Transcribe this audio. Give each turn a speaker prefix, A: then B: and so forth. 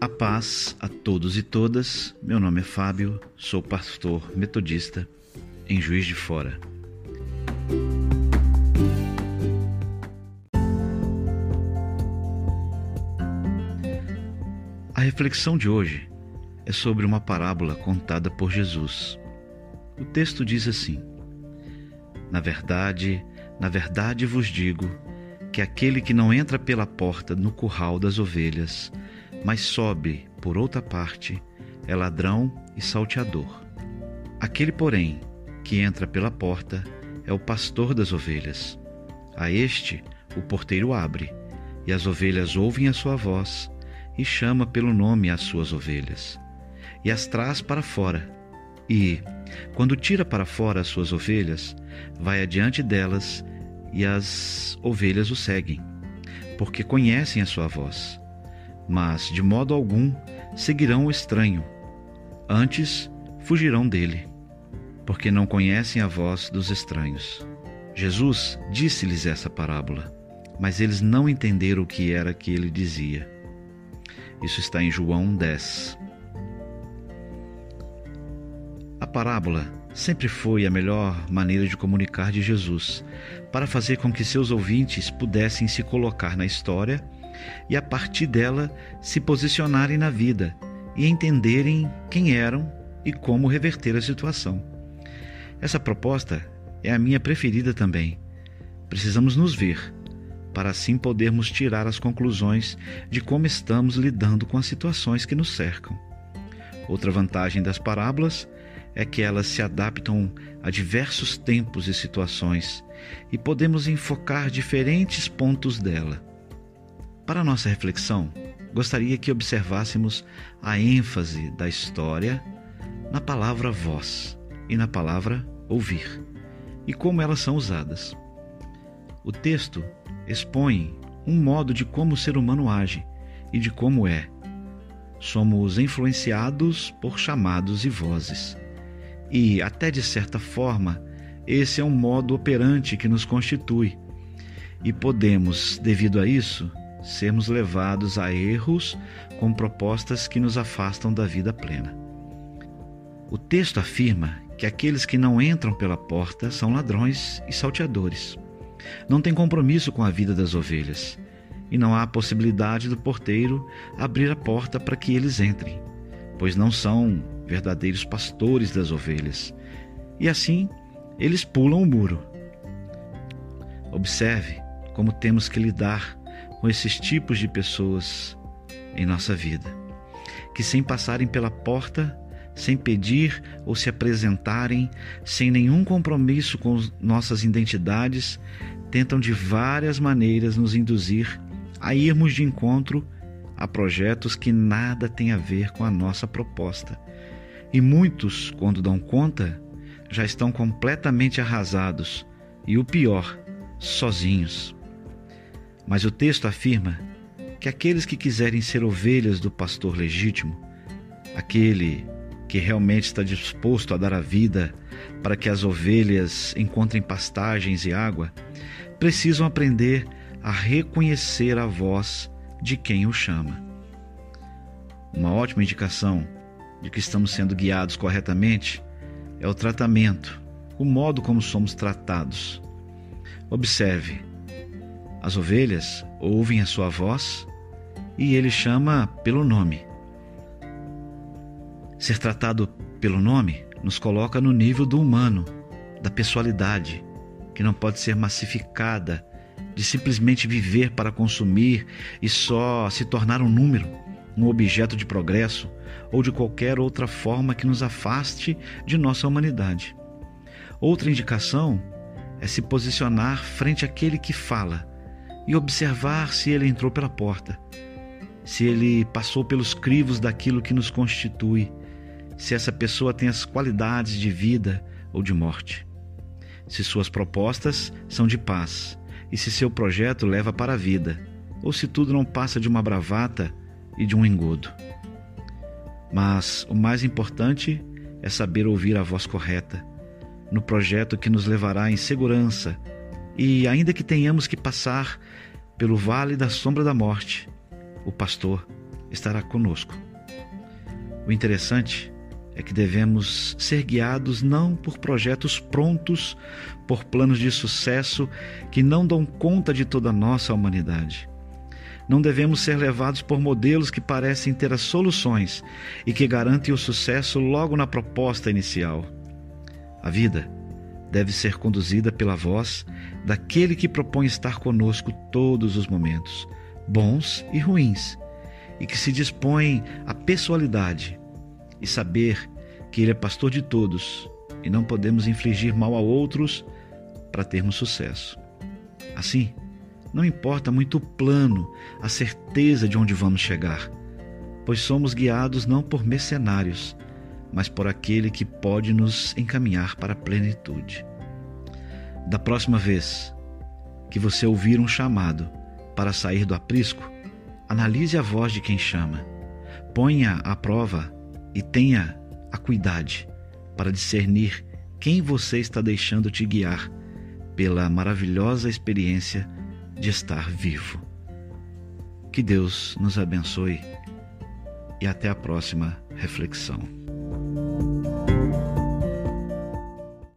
A: A paz a todos e todas. Meu nome é Fábio, sou pastor metodista em Juiz de Fora. A reflexão de hoje é sobre uma parábola contada por Jesus. O texto diz assim: Na verdade, na verdade vos digo que aquele que não entra pela porta no curral das ovelhas, mas sobe por outra parte, é ladrão e salteador. Aquele, porém, que entra pela porta é o pastor das ovelhas. A este o porteiro abre, e as ovelhas ouvem a sua voz, e chama pelo nome as suas ovelhas, e as traz para fora. E, quando tira para fora as suas ovelhas, vai adiante delas, e as ovelhas o seguem, porque conhecem a sua voz mas de modo algum seguirão o estranho. Antes fugirão dele, porque não conhecem a voz dos estranhos. Jesus disse-lhes essa parábola, mas eles não entenderam o que era que ele dizia. Isso está em João 10. A parábola sempre foi a melhor maneira de comunicar de Jesus, para fazer com que seus ouvintes pudessem se colocar na história e a partir dela se posicionarem na vida e entenderem quem eram e como reverter a situação. Essa proposta é a minha preferida também. Precisamos nos ver, para assim podermos tirar as conclusões de como estamos lidando com as situações que nos cercam. Outra vantagem das parábolas é que elas se adaptam a diversos tempos e situações e podemos enfocar diferentes pontos dela. Para nossa reflexão, gostaria que observássemos a ênfase da história na palavra voz e na palavra ouvir e como elas são usadas. O texto expõe um modo de como o ser humano age e de como é. Somos influenciados por chamados e vozes. E, até de certa forma, esse é um modo operante que nos constitui. E podemos, devido a isso, sermos levados a erros com propostas que nos afastam da vida plena. O texto afirma que aqueles que não entram pela porta são ladrões e salteadores. Não tem compromisso com a vida das ovelhas e não há possibilidade do porteiro abrir a porta para que eles entrem, pois não são verdadeiros pastores das ovelhas. E assim, eles pulam o muro. Observe como temos que lidar com esses tipos de pessoas em nossa vida, que sem passarem pela porta, sem pedir ou se apresentarem, sem nenhum compromisso com nossas identidades, tentam de várias maneiras nos induzir a irmos de encontro a projetos que nada têm a ver com a nossa proposta. E muitos, quando dão conta, já estão completamente arrasados e o pior, sozinhos. Mas o texto afirma que aqueles que quiserem ser ovelhas do pastor legítimo, aquele que realmente está disposto a dar a vida para que as ovelhas encontrem pastagens e água, precisam aprender a reconhecer a voz de quem o chama. Uma ótima indicação de que estamos sendo guiados corretamente é o tratamento, o modo como somos tratados. Observe as ovelhas ouvem a sua voz e ele chama pelo nome. Ser tratado pelo nome nos coloca no nível do humano, da pessoalidade, que não pode ser massificada, de simplesmente viver para consumir e só se tornar um número, um objeto de progresso ou de qualquer outra forma que nos afaste de nossa humanidade. Outra indicação é se posicionar frente àquele que fala e observar se ele entrou pela porta, se ele passou pelos crivos daquilo que nos constitui, se essa pessoa tem as qualidades de vida ou de morte, se suas propostas são de paz e se seu projeto leva para a vida, ou se tudo não passa de uma bravata e de um engodo. Mas o mais importante é saber ouvir a voz correta, no projeto que nos levará em segurança e ainda que tenhamos que passar pelo vale da sombra da morte, o pastor estará conosco. O interessante é que devemos ser guiados não por projetos prontos, por planos de sucesso que não dão conta de toda a nossa humanidade. Não devemos ser levados por modelos que parecem ter as soluções e que garantem o sucesso logo na proposta inicial. A vida deve ser conduzida pela voz daquele que propõe estar conosco todos os momentos, bons e ruins, e que se dispõe à pessoalidade e saber que Ele é pastor de todos e não podemos infligir mal a outros para termos sucesso. Assim, não importa muito o plano, a certeza de onde vamos chegar, pois somos guiados não por mercenários, mas por aquele que pode nos encaminhar para a plenitude. Da próxima vez que você ouvir um chamado para sair do aprisco, analise a voz de quem chama, ponha à prova e tenha a cuidade para discernir quem você está deixando te guiar pela maravilhosa experiência de estar vivo. Que Deus nos abençoe e até a próxima reflexão.